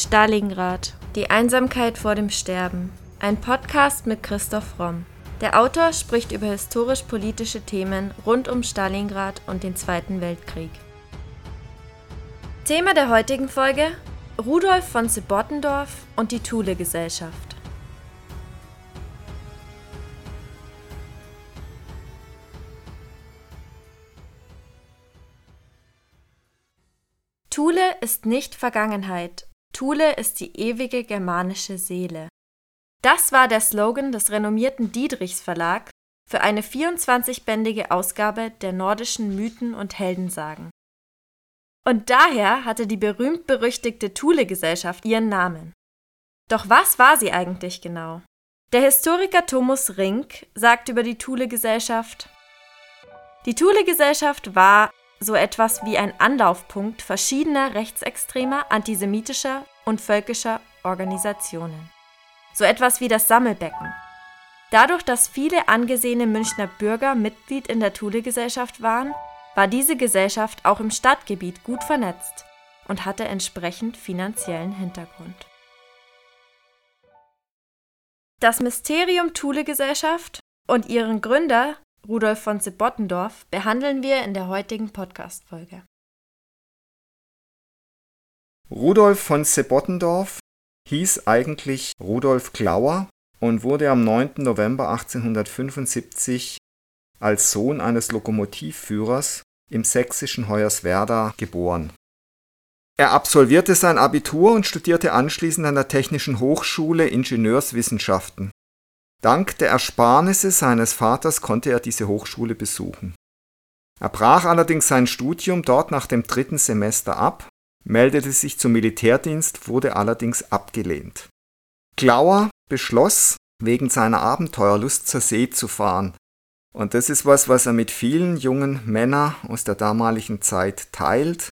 Stalingrad. Die Einsamkeit vor dem Sterben. Ein Podcast mit Christoph Romm. Der Autor spricht über historisch-politische Themen rund um Stalingrad und den Zweiten Weltkrieg. Thema der heutigen Folge: Rudolf von Sebottendorf und die Thule-Gesellschaft. Thule ist nicht Vergangenheit, Thule ist die ewige germanische Seele. Das war der Slogan des renommierten Diedrichs Verlag für eine 24-bändige Ausgabe der nordischen Mythen und Heldensagen. Und daher hatte die berühmt-berüchtigte Thule-Gesellschaft ihren Namen. Doch was war sie eigentlich genau? Der Historiker Thomas Rink sagt über die Thule-Gesellschaft: Die Thule-Gesellschaft war so etwas wie ein Anlaufpunkt verschiedener rechtsextremer, antisemitischer und völkischer Organisationen. So etwas wie das Sammelbecken. Dadurch, dass viele angesehene Münchner Bürger Mitglied in der Thule-Gesellschaft waren, war diese Gesellschaft auch im Stadtgebiet gut vernetzt und hatte entsprechend finanziellen Hintergrund. Das Mysterium Thule-Gesellschaft und ihren Gründer Rudolf von Sebottendorf behandeln wir in der heutigen Podcast-Folge. Rudolf von Sebottendorf hieß eigentlich Rudolf Klauer und wurde am 9. November 1875 als Sohn eines Lokomotivführers im sächsischen Hoyerswerda geboren. Er absolvierte sein Abitur und studierte anschließend an der Technischen Hochschule Ingenieurswissenschaften. Dank der Ersparnisse seines Vaters konnte er diese Hochschule besuchen. Er brach allerdings sein Studium dort nach dem dritten Semester ab, meldete sich zum Militärdienst, wurde allerdings abgelehnt. Glauer beschloss, wegen seiner Abenteuerlust zur See zu fahren. Und das ist was, was er mit vielen jungen Männern aus der damaligen Zeit teilt.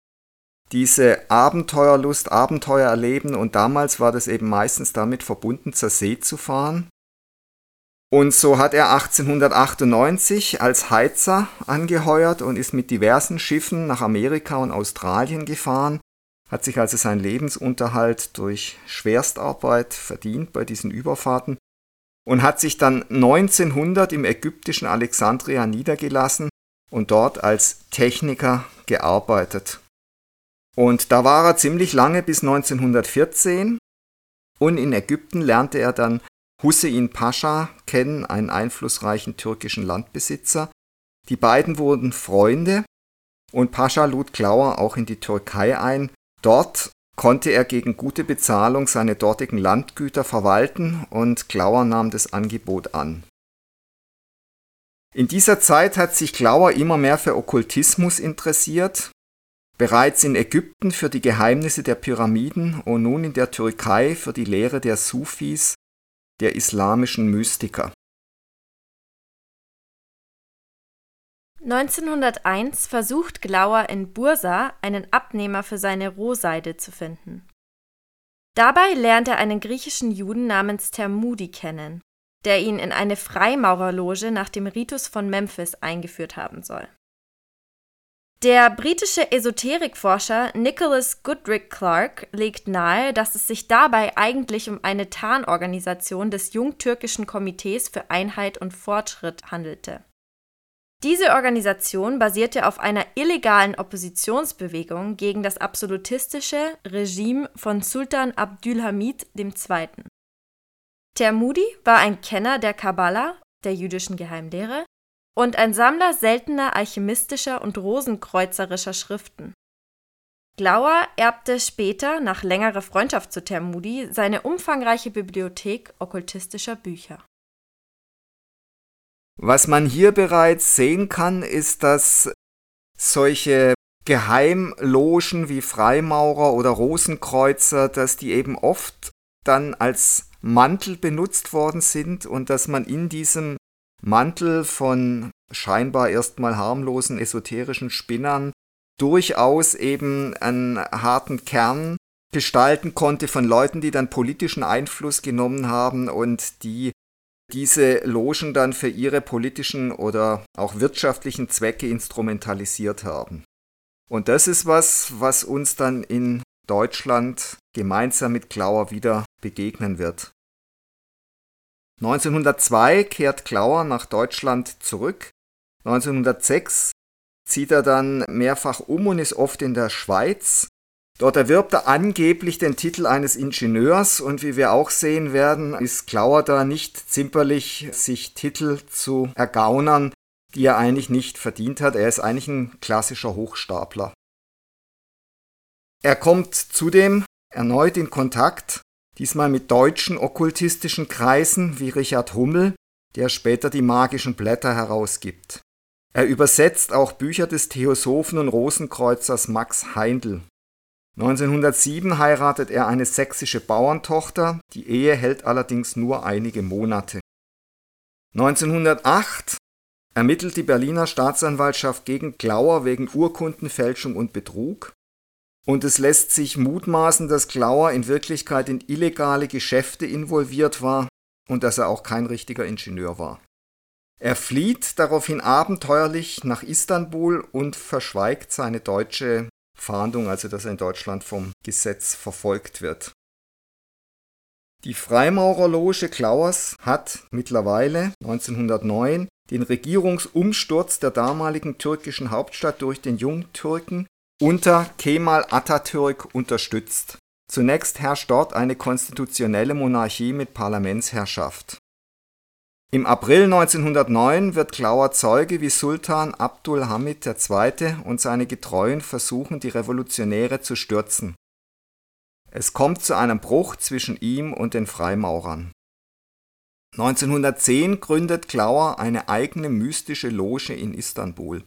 Diese Abenteuerlust, Abenteuer erleben und damals war das eben meistens damit verbunden, zur See zu fahren. Und so hat er 1898 als Heizer angeheuert und ist mit diversen Schiffen nach Amerika und Australien gefahren, hat sich also seinen Lebensunterhalt durch Schwerstarbeit verdient bei diesen Überfahrten und hat sich dann 1900 im ägyptischen Alexandria niedergelassen und dort als Techniker gearbeitet. Und da war er ziemlich lange bis 1914 und in Ägypten lernte er dann Hussein Pascha kennen, einen einflussreichen türkischen Landbesitzer. Die beiden wurden Freunde und Pascha lud Klauer auch in die Türkei ein. Dort konnte er gegen gute Bezahlung seine dortigen Landgüter verwalten und Klauer nahm das Angebot an. In dieser Zeit hat sich Klauer immer mehr für Okkultismus interessiert, bereits in Ägypten für die Geheimnisse der Pyramiden und nun in der Türkei für die Lehre der Sufis der islamischen Mystiker. 1901 versucht Glauer in Bursa einen Abnehmer für seine Rohseide zu finden. Dabei lernt er einen griechischen Juden namens Thermudi kennen, der ihn in eine Freimaurerloge nach dem Ritus von Memphis eingeführt haben soll. Der britische Esoterikforscher Nicholas Goodrick Clark legt nahe, dass es sich dabei eigentlich um eine Tarnorganisation des Jungtürkischen Komitees für Einheit und Fortschritt handelte. Diese Organisation basierte auf einer illegalen Oppositionsbewegung gegen das absolutistische Regime von Sultan Abdülhamid II. Termudi war ein Kenner der Kabbala, der jüdischen Geheimlehre, und ein Sammler seltener alchemistischer und rosenkreuzerischer Schriften. Glauer erbte später, nach längerer Freundschaft zu Termudi, seine umfangreiche Bibliothek okkultistischer Bücher. Was man hier bereits sehen kann, ist, dass solche Geheimlogen wie Freimaurer oder Rosenkreuzer, dass die eben oft dann als Mantel benutzt worden sind und dass man in diesem Mantel von scheinbar erstmal harmlosen esoterischen Spinnern durchaus eben einen harten Kern gestalten konnte von Leuten, die dann politischen Einfluss genommen haben und die diese Logen dann für ihre politischen oder auch wirtschaftlichen Zwecke instrumentalisiert haben. Und das ist was, was uns dann in Deutschland gemeinsam mit Klauer wieder begegnen wird. 1902 kehrt Klauer nach Deutschland zurück. 1906 zieht er dann mehrfach um und ist oft in der Schweiz. Dort erwirbt er angeblich den Titel eines Ingenieurs und wie wir auch sehen werden, ist Klauer da nicht zimperlich, sich Titel zu ergaunern, die er eigentlich nicht verdient hat. Er ist eigentlich ein klassischer Hochstapler. Er kommt zudem erneut in Kontakt, diesmal mit deutschen okkultistischen Kreisen wie Richard Hummel, der später die magischen Blätter herausgibt. Er übersetzt auch Bücher des Theosophen und Rosenkreuzers Max Heindl. 1907 heiratet er eine sächsische Bauerntochter, die Ehe hält allerdings nur einige Monate. 1908 ermittelt die Berliner Staatsanwaltschaft gegen Glauer wegen Urkundenfälschung und Betrug und es lässt sich mutmaßen, dass Glauer in Wirklichkeit in illegale Geschäfte involviert war und dass er auch kein richtiger Ingenieur war. Er flieht daraufhin abenteuerlich nach Istanbul und verschweigt seine deutsche Fahndung, also dass er in Deutschland vom Gesetz verfolgt wird. Die Freimaurerloge Klauers hat mittlerweile 1909 den Regierungsumsturz der damaligen türkischen Hauptstadt durch den Jungtürken unter Kemal Atatürk unterstützt. Zunächst herrscht dort eine konstitutionelle Monarchie mit Parlamentsherrschaft. Im April 1909 wird Klauer Zeuge, wie Sultan Abdul Hamid II. und seine Getreuen versuchen, die Revolutionäre zu stürzen. Es kommt zu einem Bruch zwischen ihm und den Freimaurern. 1910 gründet Klauer eine eigene mystische Loge in Istanbul.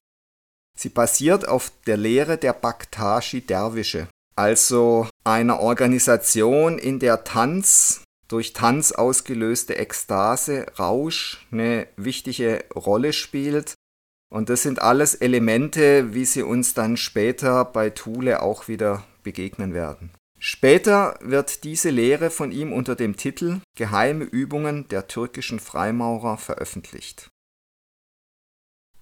Sie basiert auf der Lehre der Baktashi-Derwische, also einer Organisation, in der Tanz, durch Tanz ausgelöste Ekstase, Rausch eine wichtige Rolle spielt. Und das sind alles Elemente, wie sie uns dann später bei Thule auch wieder begegnen werden. Später wird diese Lehre von ihm unter dem Titel Geheime Übungen der türkischen Freimaurer veröffentlicht.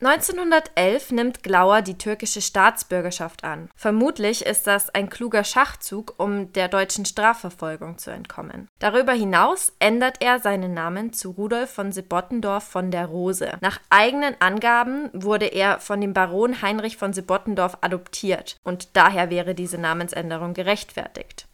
1911 nimmt Glauer die türkische Staatsbürgerschaft an. Vermutlich ist das ein kluger Schachzug, um der deutschen Strafverfolgung zu entkommen. Darüber hinaus ändert er seinen Namen zu Rudolf von Sebottendorf von der Rose. Nach eigenen Angaben wurde er von dem Baron Heinrich von Sebottendorf adoptiert und daher wäre diese Namensänderung gerechtfertigt.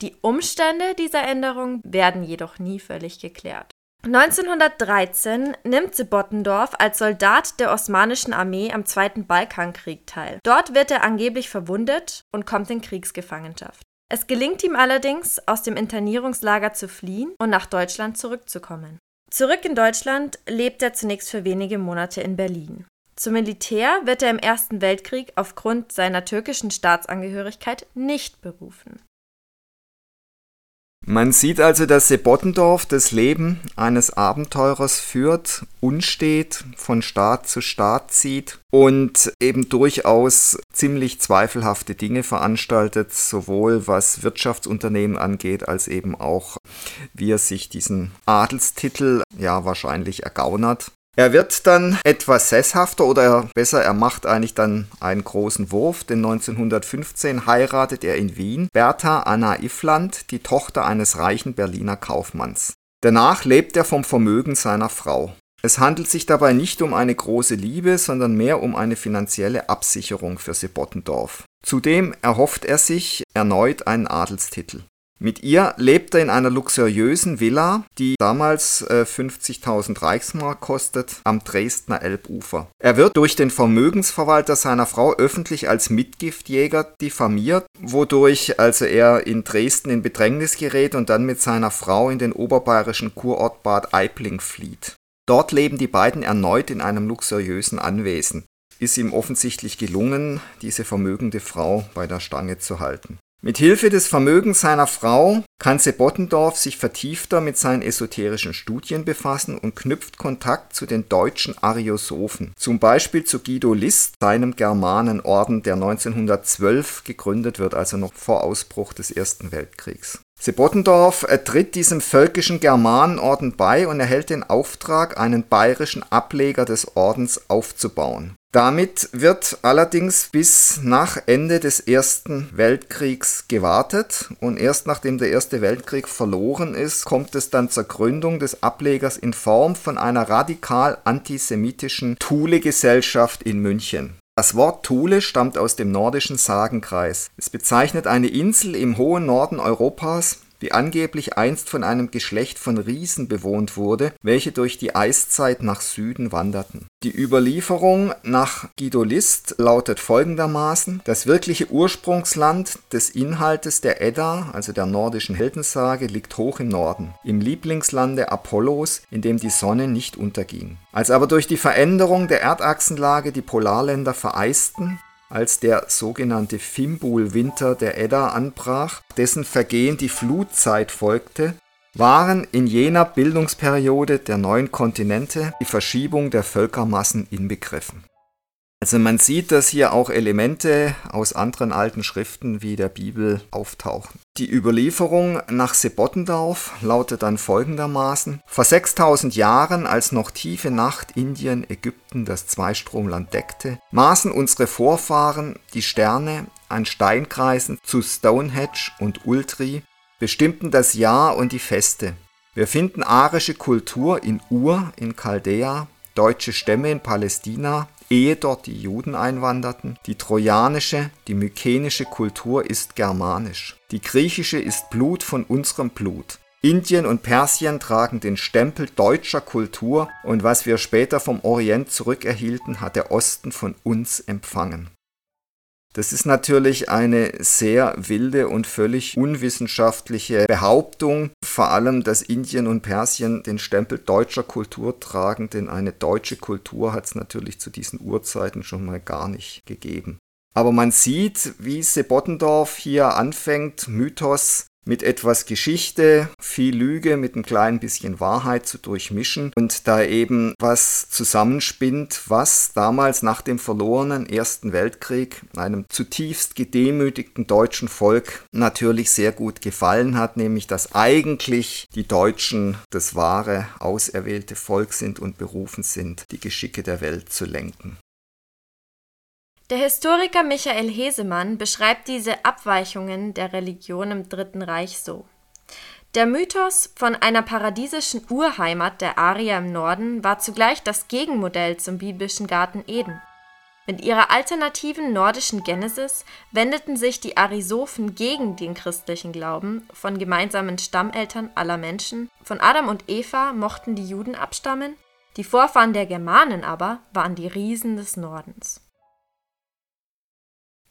Die Umstände dieser Änderung werden jedoch nie völlig geklärt. 1913 nimmt Sebottendorf als Soldat der Osmanischen Armee am Zweiten Balkankrieg teil. Dort wird er angeblich verwundet und kommt in Kriegsgefangenschaft. Es gelingt ihm allerdings, aus dem Internierungslager zu fliehen und nach Deutschland zurückzukommen. Zurück in Deutschland lebt er zunächst für wenige Monate in Berlin. Zum Militär wird er im Ersten Weltkrieg aufgrund seiner türkischen Staatsangehörigkeit nicht berufen. Man sieht also, dass Sebottendorf das Leben eines Abenteurers führt, unstet, von Staat zu Staat zieht und eben durchaus ziemlich zweifelhafte Dinge veranstaltet, sowohl was Wirtschaftsunternehmen angeht, als eben auch, wie er sich diesen Adelstitel ja wahrscheinlich ergaunert. Er wird dann etwas sesshafter oder besser, er macht eigentlich dann einen großen Wurf, denn 1915 heiratet er in Wien Bertha Anna Iffland, die Tochter eines reichen Berliner Kaufmanns. Danach lebt er vom Vermögen seiner Frau. Es handelt sich dabei nicht um eine große Liebe, sondern mehr um eine finanzielle Absicherung für Sebottendorf. Zudem erhofft er sich erneut einen Adelstitel. Mit ihr lebt er in einer luxuriösen Villa, die damals äh, 50.000 Reichsmark kostet, am Dresdner Elbufer. Er wird durch den Vermögensverwalter seiner Frau öffentlich als Mitgiftjäger diffamiert, wodurch also er in Dresden in Bedrängnis gerät und dann mit seiner Frau in den oberbayerischen Kurort Bad Aibling flieht. Dort leben die beiden erneut in einem luxuriösen Anwesen. Ist ihm offensichtlich gelungen, diese vermögende Frau bei der Stange zu halten. Mit Hilfe des Vermögens seiner Frau kann Sebottendorf sich vertiefter mit seinen esoterischen Studien befassen und knüpft Kontakt zu den deutschen Ariosophen, zum Beispiel zu Guido List, seinem Germanenorden, der 1912 gegründet wird, also noch vor Ausbruch des Ersten Weltkriegs. Sebottendorf tritt diesem völkischen Germanenorden bei und erhält den Auftrag, einen bayerischen Ableger des Ordens aufzubauen. Damit wird allerdings bis nach Ende des Ersten Weltkriegs gewartet und erst nachdem der Erste Weltkrieg verloren ist, kommt es dann zur Gründung des Ablegers in Form von einer radikal antisemitischen Thule-Gesellschaft in München. Das Wort Thule stammt aus dem nordischen Sagenkreis. Es bezeichnet eine Insel im hohen Norden Europas, die angeblich einst von einem Geschlecht von Riesen bewohnt wurde, welche durch die Eiszeit nach Süden wanderten. Die Überlieferung nach Guido List lautet folgendermaßen: Das wirkliche Ursprungsland des Inhaltes der Edda, also der nordischen Heldensage, liegt hoch im Norden, im Lieblingslande Apollos, in dem die Sonne nicht unterging. Als aber durch die Veränderung der Erdachsenlage die Polarländer vereisten, als der sogenannte Fimbul-Winter der Edda anbrach, dessen Vergehen die Flutzeit folgte, waren in jener Bildungsperiode der neuen Kontinente die Verschiebung der Völkermassen inbegriffen also man sieht, dass hier auch Elemente aus anderen alten Schriften wie der Bibel auftauchen. Die Überlieferung nach Sebottendorf lautet dann folgendermaßen. Vor 6000 Jahren, als noch tiefe Nacht Indien, Ägypten das Zweistromland deckte, maßen unsere Vorfahren die Sterne an Steinkreisen zu Stonehenge und Ultri, bestimmten das Jahr und die Feste. Wir finden arische Kultur in Ur in Chaldea, deutsche Stämme in Palästina, ehe dort die Juden einwanderten. Die trojanische, die mykenische Kultur ist germanisch. Die griechische ist Blut von unserem Blut. Indien und Persien tragen den Stempel deutscher Kultur und was wir später vom Orient zurückerhielten, hat der Osten von uns empfangen. Das ist natürlich eine sehr wilde und völlig unwissenschaftliche Behauptung, vor allem, dass Indien und Persien den Stempel deutscher Kultur tragen, denn eine deutsche Kultur hat es natürlich zu diesen Urzeiten schon mal gar nicht gegeben. Aber man sieht, wie Sebottendorf hier anfängt, Mythos mit etwas Geschichte, viel Lüge mit ein klein bisschen Wahrheit zu durchmischen und da eben was zusammenspinnt, was damals nach dem verlorenen Ersten Weltkrieg einem zutiefst gedemütigten deutschen Volk natürlich sehr gut gefallen hat, nämlich dass eigentlich die Deutschen das wahre, auserwählte Volk sind und berufen sind, die Geschicke der Welt zu lenken. Der Historiker Michael Hesemann beschreibt diese Abweichungen der Religion im Dritten Reich so: Der Mythos von einer paradiesischen Urheimat der Arier im Norden war zugleich das Gegenmodell zum biblischen Garten Eden. Mit ihrer alternativen nordischen Genesis wendeten sich die Arisophen gegen den christlichen Glauben von gemeinsamen Stammeltern aller Menschen, von Adam und Eva mochten die Juden abstammen, die Vorfahren der Germanen aber waren die Riesen des Nordens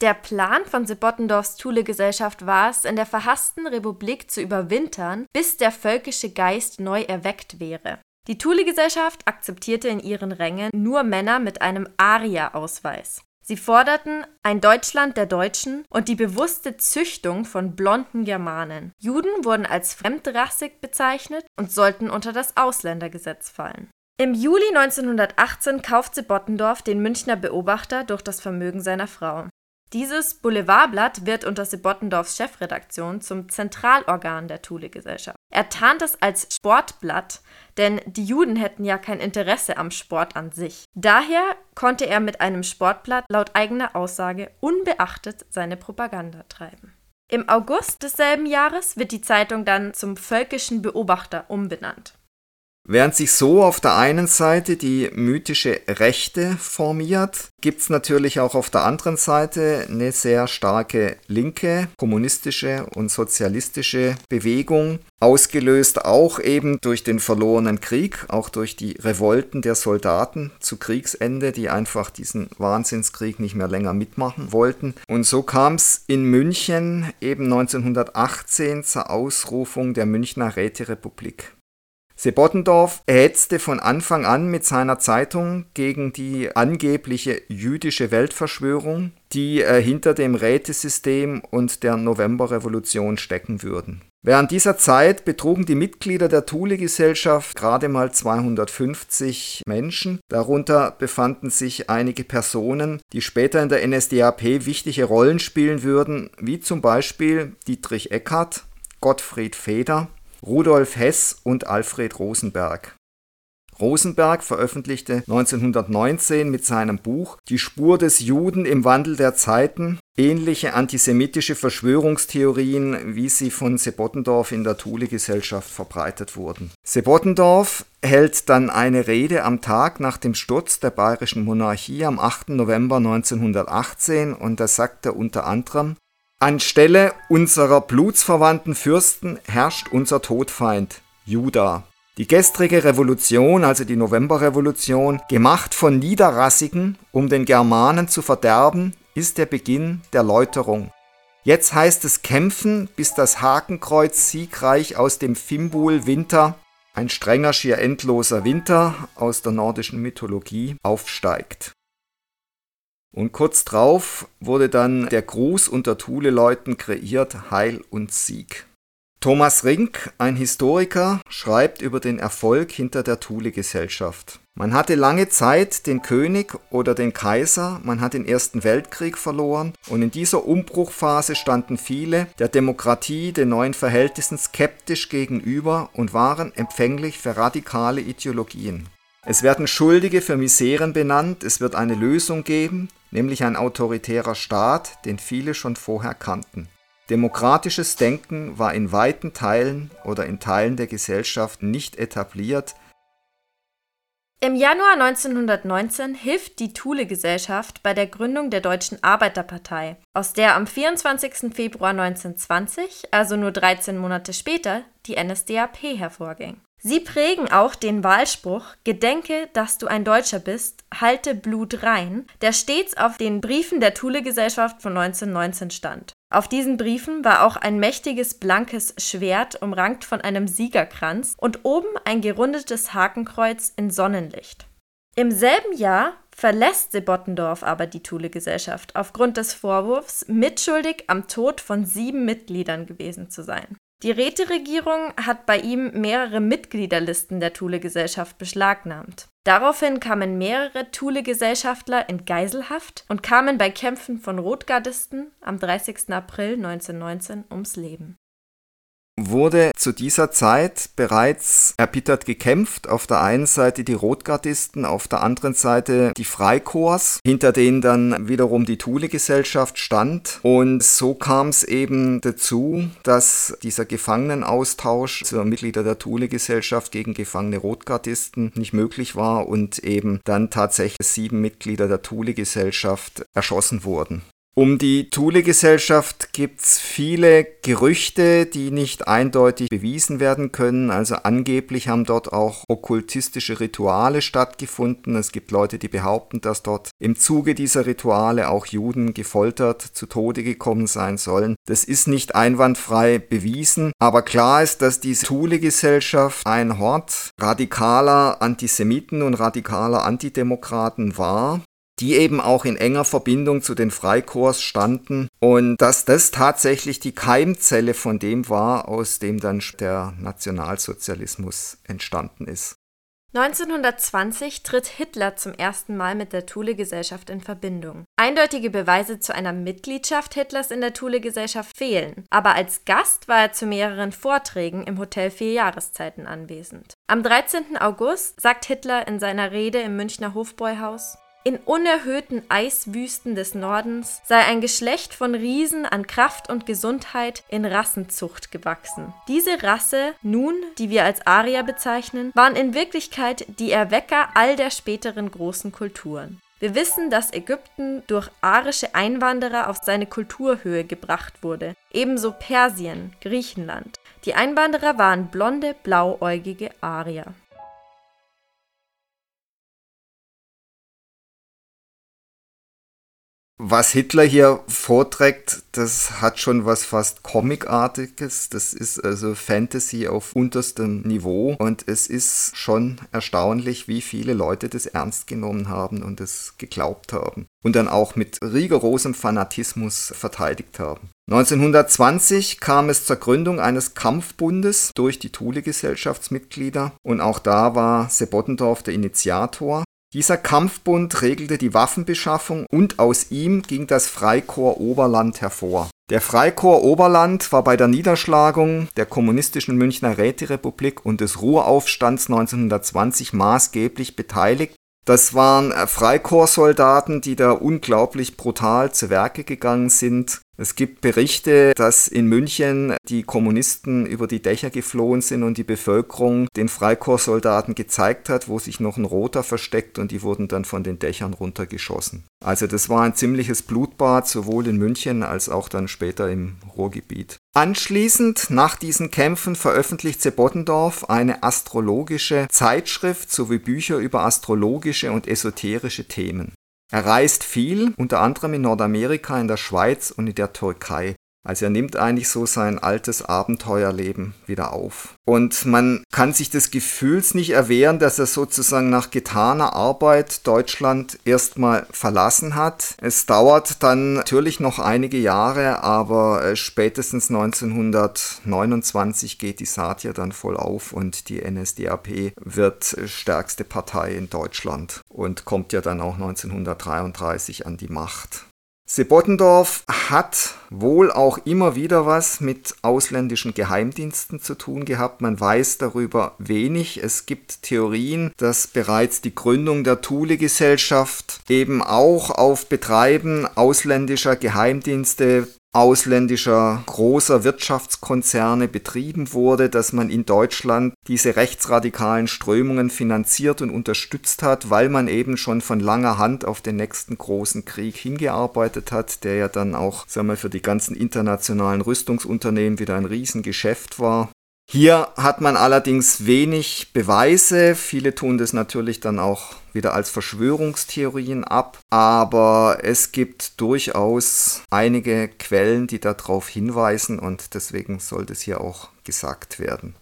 der Plan von Sebottendorfs Thule-Gesellschaft war es, in der verhassten Republik zu überwintern, bis der völkische Geist neu erweckt wäre. Die Thule-Gesellschaft akzeptierte in ihren Rängen nur Männer mit einem Aria-Ausweis. Sie forderten ein Deutschland der Deutschen und die bewusste Züchtung von blonden Germanen. Juden wurden als fremdrassig bezeichnet und sollten unter das Ausländergesetz fallen. Im Juli 1918 kauft Sebottendorf den Münchner Beobachter durch das Vermögen seiner Frau. Dieses Boulevardblatt wird unter Sebottendorfs Chefredaktion zum Zentralorgan der Thule-Gesellschaft. Er tarnt es als Sportblatt, denn die Juden hätten ja kein Interesse am Sport an sich. Daher konnte er mit einem Sportblatt laut eigener Aussage unbeachtet seine Propaganda treiben. Im August desselben Jahres wird die Zeitung dann zum Völkischen Beobachter umbenannt. Während sich so auf der einen Seite die mythische Rechte formiert, gibt es natürlich auch auf der anderen Seite eine sehr starke linke, kommunistische und sozialistische Bewegung, ausgelöst auch eben durch den verlorenen Krieg, auch durch die Revolten der Soldaten zu Kriegsende, die einfach diesen Wahnsinnskrieg nicht mehr länger mitmachen wollten. Und so kam es in München eben 1918 zur Ausrufung der Münchner Räterepublik. Sebottendorf hetzte von Anfang an mit seiner Zeitung gegen die angebliche jüdische Weltverschwörung, die äh, hinter dem Rätesystem und der Novemberrevolution stecken würden. Während dieser Zeit betrugen die Mitglieder der Thule-Gesellschaft gerade mal 250 Menschen. Darunter befanden sich einige Personen, die später in der NSDAP wichtige Rollen spielen würden, wie zum Beispiel Dietrich Eckart, Gottfried Feder, Rudolf Hess und Alfred Rosenberg. Rosenberg veröffentlichte 1919 mit seinem Buch Die Spur des Juden im Wandel der Zeiten ähnliche antisemitische Verschwörungstheorien, wie sie von Sebottendorf in der Thule-Gesellschaft verbreitet wurden. Sebottendorf hält dann eine Rede am Tag nach dem Sturz der bayerischen Monarchie am 8. November 1918 und da sagt er unter anderem Anstelle unserer blutsverwandten Fürsten herrscht unser Todfeind, Juda. Die gestrige Revolution, also die Novemberrevolution, gemacht von Niederrassigen, um den Germanen zu verderben, ist der Beginn der Läuterung. Jetzt heißt es kämpfen, bis das Hakenkreuz siegreich aus dem Fimbul Winter, ein strenger, schier endloser Winter aus der nordischen Mythologie, aufsteigt. Und kurz drauf wurde dann der Gruß unter Thule-Leuten kreiert, Heil und Sieg. Thomas Rink, ein Historiker, schreibt über den Erfolg hinter der Thule-Gesellschaft. Man hatte lange Zeit den König oder den Kaiser, man hat den Ersten Weltkrieg verloren und in dieser Umbruchphase standen viele der Demokratie, den neuen Verhältnissen skeptisch gegenüber und waren empfänglich für radikale Ideologien. Es werden Schuldige für Miseren benannt, es wird eine Lösung geben, nämlich ein autoritärer Staat, den viele schon vorher kannten. Demokratisches Denken war in weiten Teilen oder in Teilen der Gesellschaft nicht etabliert. Im Januar 1919 hilft die Thule-Gesellschaft bei der Gründung der Deutschen Arbeiterpartei, aus der am 24. Februar 1920, also nur 13 Monate später, die NSDAP hervorging. Sie prägen auch den Wahlspruch Gedenke, dass du ein Deutscher bist, halte Blut rein, der stets auf den Briefen der Thule-Gesellschaft von 1919 stand. Auf diesen Briefen war auch ein mächtiges blankes Schwert umrankt von einem Siegerkranz und oben ein gerundetes Hakenkreuz in Sonnenlicht. Im selben Jahr verlässt Sebottendorf aber die Thule-Gesellschaft aufgrund des Vorwurfs, mitschuldig am Tod von sieben Mitgliedern gewesen zu sein. Die Räteregierung hat bei ihm mehrere Mitgliederlisten der Thule-Gesellschaft beschlagnahmt. Daraufhin kamen mehrere Thule-Gesellschaftler in Geiselhaft und kamen bei Kämpfen von Rotgardisten am 30. April 1919 ums Leben wurde zu dieser Zeit bereits erbittert gekämpft. Auf der einen Seite die Rotgardisten, auf der anderen Seite die Freikorps, hinter denen dann wiederum die Thule-Gesellschaft stand. Und so kam es eben dazu, dass dieser Gefangenenaustausch zur Mitglieder der Thule-Gesellschaft gegen gefangene Rotgardisten nicht möglich war und eben dann tatsächlich sieben Mitglieder der Thule-Gesellschaft erschossen wurden. Um die Thule-Gesellschaft gibt's viele Gerüchte, die nicht eindeutig bewiesen werden können. Also angeblich haben dort auch okkultistische Rituale stattgefunden. Es gibt Leute, die behaupten, dass dort im Zuge dieser Rituale auch Juden gefoltert zu Tode gekommen sein sollen. Das ist nicht einwandfrei bewiesen, aber klar ist, dass diese Thule-Gesellschaft ein Hort radikaler Antisemiten und radikaler Antidemokraten war die eben auch in enger Verbindung zu den Freikorps standen und dass das tatsächlich die Keimzelle von dem war, aus dem dann der Nationalsozialismus entstanden ist. 1920 tritt Hitler zum ersten Mal mit der Thule-Gesellschaft in Verbindung. Eindeutige Beweise zu einer Mitgliedschaft Hitlers in der Thule-Gesellschaft fehlen, aber als Gast war er zu mehreren Vorträgen im Hotel Vier Jahreszeiten anwesend. Am 13. August sagt Hitler in seiner Rede im Münchner Hofbräuhaus in unerhöhten Eiswüsten des Nordens sei ein Geschlecht von Riesen an Kraft und Gesundheit in Rassenzucht gewachsen. Diese Rasse, nun, die wir als Arier bezeichnen, waren in Wirklichkeit die Erwecker all der späteren großen Kulturen. Wir wissen, dass Ägypten durch arische Einwanderer auf seine Kulturhöhe gebracht wurde, ebenso Persien, Griechenland. Die Einwanderer waren blonde, blauäugige Arier. Was Hitler hier vorträgt, das hat schon was fast Comicartiges. Das ist also Fantasy auf unterstem Niveau. Und es ist schon erstaunlich, wie viele Leute das ernst genommen haben und es geglaubt haben. Und dann auch mit rigorosem Fanatismus verteidigt haben. 1920 kam es zur Gründung eines Kampfbundes durch die Thule-Gesellschaftsmitglieder und auch da war Sebottendorf der Initiator. Dieser Kampfbund regelte die Waffenbeschaffung und aus ihm ging das Freikorps Oberland hervor. Der Freikorps Oberland war bei der Niederschlagung der kommunistischen Münchner Räterepublik und des Ruhraufstands 1920 maßgeblich beteiligt das waren Freikorpssoldaten, die da unglaublich brutal zu Werke gegangen sind. Es gibt Berichte, dass in München die Kommunisten über die Dächer geflohen sind und die Bevölkerung den Freikorpssoldaten gezeigt hat, wo sich noch ein Roter versteckt und die wurden dann von den Dächern runtergeschossen. Also das war ein ziemliches Blutbad, sowohl in München als auch dann später im Ruhrgebiet. Anschließend, nach diesen Kämpfen, veröffentlicht Sebottendorf eine astrologische Zeitschrift sowie Bücher über astrologische und esoterische Themen. Er reist viel, unter anderem in Nordamerika, in der Schweiz und in der Türkei. Also er nimmt eigentlich so sein altes Abenteuerleben wieder auf. Und man kann sich des Gefühls nicht erwehren, dass er sozusagen nach getaner Arbeit Deutschland erstmal verlassen hat. Es dauert dann natürlich noch einige Jahre, aber äh, spätestens 1929 geht die Saat ja dann voll auf und die NSDAP wird äh, stärkste Partei in Deutschland und kommt ja dann auch 1933 an die Macht. Sebottendorf hat wohl auch immer wieder was mit ausländischen Geheimdiensten zu tun gehabt. Man weiß darüber wenig. Es gibt Theorien, dass bereits die Gründung der Thule-Gesellschaft eben auch auf Betreiben ausländischer Geheimdienste ausländischer großer Wirtschaftskonzerne betrieben wurde, dass man in Deutschland diese rechtsradikalen Strömungen finanziert und unterstützt hat, weil man eben schon von langer Hand auf den nächsten großen Krieg hingearbeitet hat, der ja dann auch sagen wir, für die ganzen internationalen Rüstungsunternehmen wieder ein Riesengeschäft war. Hier hat man allerdings wenig Beweise. Viele tun das natürlich dann auch wieder als Verschwörungstheorien ab. Aber es gibt durchaus einige Quellen, die darauf hinweisen und deswegen sollte es hier auch gesagt werden.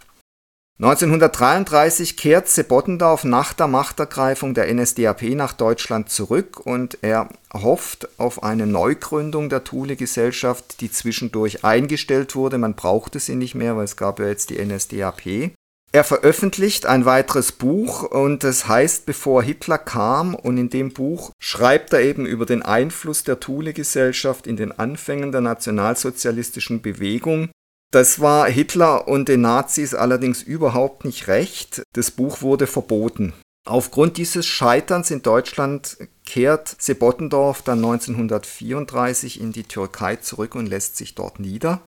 1933 kehrt Sebottendorf nach der Machtergreifung der NSDAP nach Deutschland zurück und er hofft auf eine Neugründung der Thule-Gesellschaft, die zwischendurch eingestellt wurde. Man brauchte sie nicht mehr, weil es gab ja jetzt die NSDAP. Er veröffentlicht ein weiteres Buch und das heißt Bevor Hitler kam und in dem Buch schreibt er eben über den Einfluss der Thule-Gesellschaft in den Anfängen der nationalsozialistischen Bewegung das war Hitler und den Nazis allerdings überhaupt nicht recht. Das Buch wurde verboten. Aufgrund dieses Scheiterns in Deutschland kehrt Sebottendorf dann 1934 in die Türkei zurück und lässt sich dort nieder.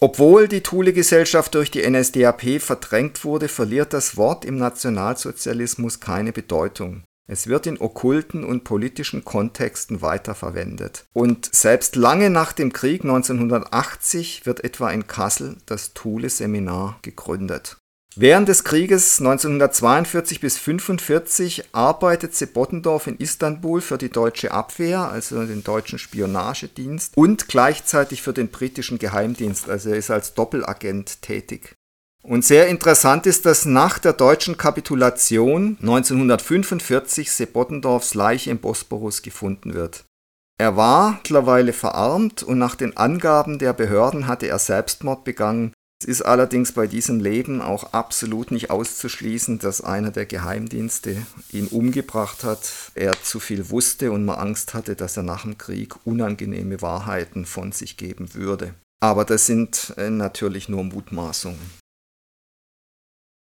Obwohl die Thule-Gesellschaft durch die NSDAP verdrängt wurde, verliert das Wort im Nationalsozialismus keine Bedeutung. Es wird in okkulten und politischen Kontexten weiterverwendet. Und selbst lange nach dem Krieg 1980 wird etwa in Kassel das Thule-Seminar gegründet. Während des Krieges 1942 bis 1945 arbeitet Sebottendorf in Istanbul für die deutsche Abwehr, also den deutschen Spionagedienst, und gleichzeitig für den britischen Geheimdienst, also er ist als Doppelagent tätig. Und sehr interessant ist, dass nach der deutschen Kapitulation 1945 Sebottendorfs Leiche im Bosporus gefunden wird. Er war mittlerweile verarmt und nach den Angaben der Behörden hatte er Selbstmord begangen. Es ist allerdings bei diesem Leben auch absolut nicht auszuschließen, dass einer der Geheimdienste ihn umgebracht hat, er zu viel wusste und man Angst hatte, dass er nach dem Krieg unangenehme Wahrheiten von sich geben würde. Aber das sind äh, natürlich nur Mutmaßungen.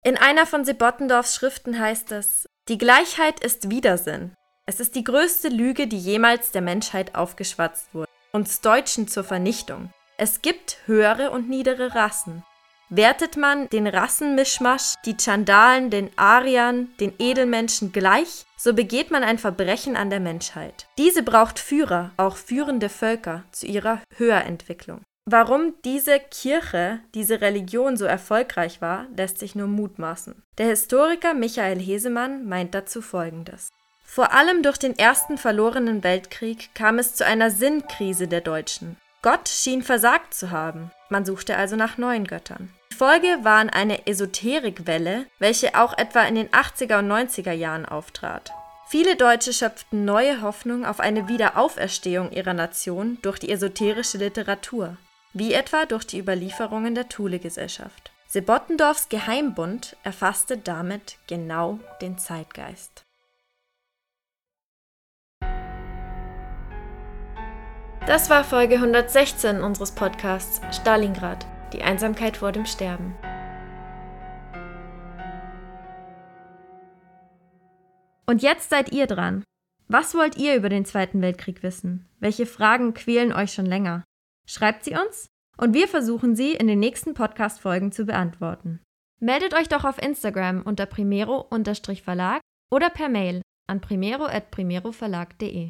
In einer von Sebottendorfs Schriften heißt es, die Gleichheit ist Widersinn. Es ist die größte Lüge, die jemals der Menschheit aufgeschwatzt wurde. Uns Deutschen zur Vernichtung. Es gibt höhere und niedere Rassen. Wertet man den Rassenmischmasch, die Chandalen, den Ariern, den Edelmenschen gleich, so begeht man ein Verbrechen an der Menschheit. Diese braucht Führer, auch führende Völker, zu ihrer Höherentwicklung. Warum diese Kirche, diese Religion so erfolgreich war, lässt sich nur mutmaßen. Der Historiker Michael Hesemann meint dazu Folgendes. Vor allem durch den ersten verlorenen Weltkrieg kam es zu einer Sinnkrise der Deutschen. Gott schien versagt zu haben. Man suchte also nach neuen Göttern. Die Folge war eine Esoterikwelle, welche auch etwa in den 80er und 90er Jahren auftrat. Viele Deutsche schöpften neue Hoffnung auf eine Wiederauferstehung ihrer Nation durch die esoterische Literatur wie etwa durch die Überlieferungen der Thule-Gesellschaft. Sebottendorfs Geheimbund erfasste damit genau den Zeitgeist Das war Folge 116 unseres Podcasts Stalingrad, die Einsamkeit vor dem Sterben. Und jetzt seid ihr dran. Was wollt ihr über den Zweiten Weltkrieg wissen? Welche Fragen quälen euch schon länger? Schreibt sie uns und wir versuchen sie in den nächsten Podcast-Folgen zu beantworten. Meldet euch doch auf Instagram unter primero-verlag oder per Mail an primero.primeroverlag.de.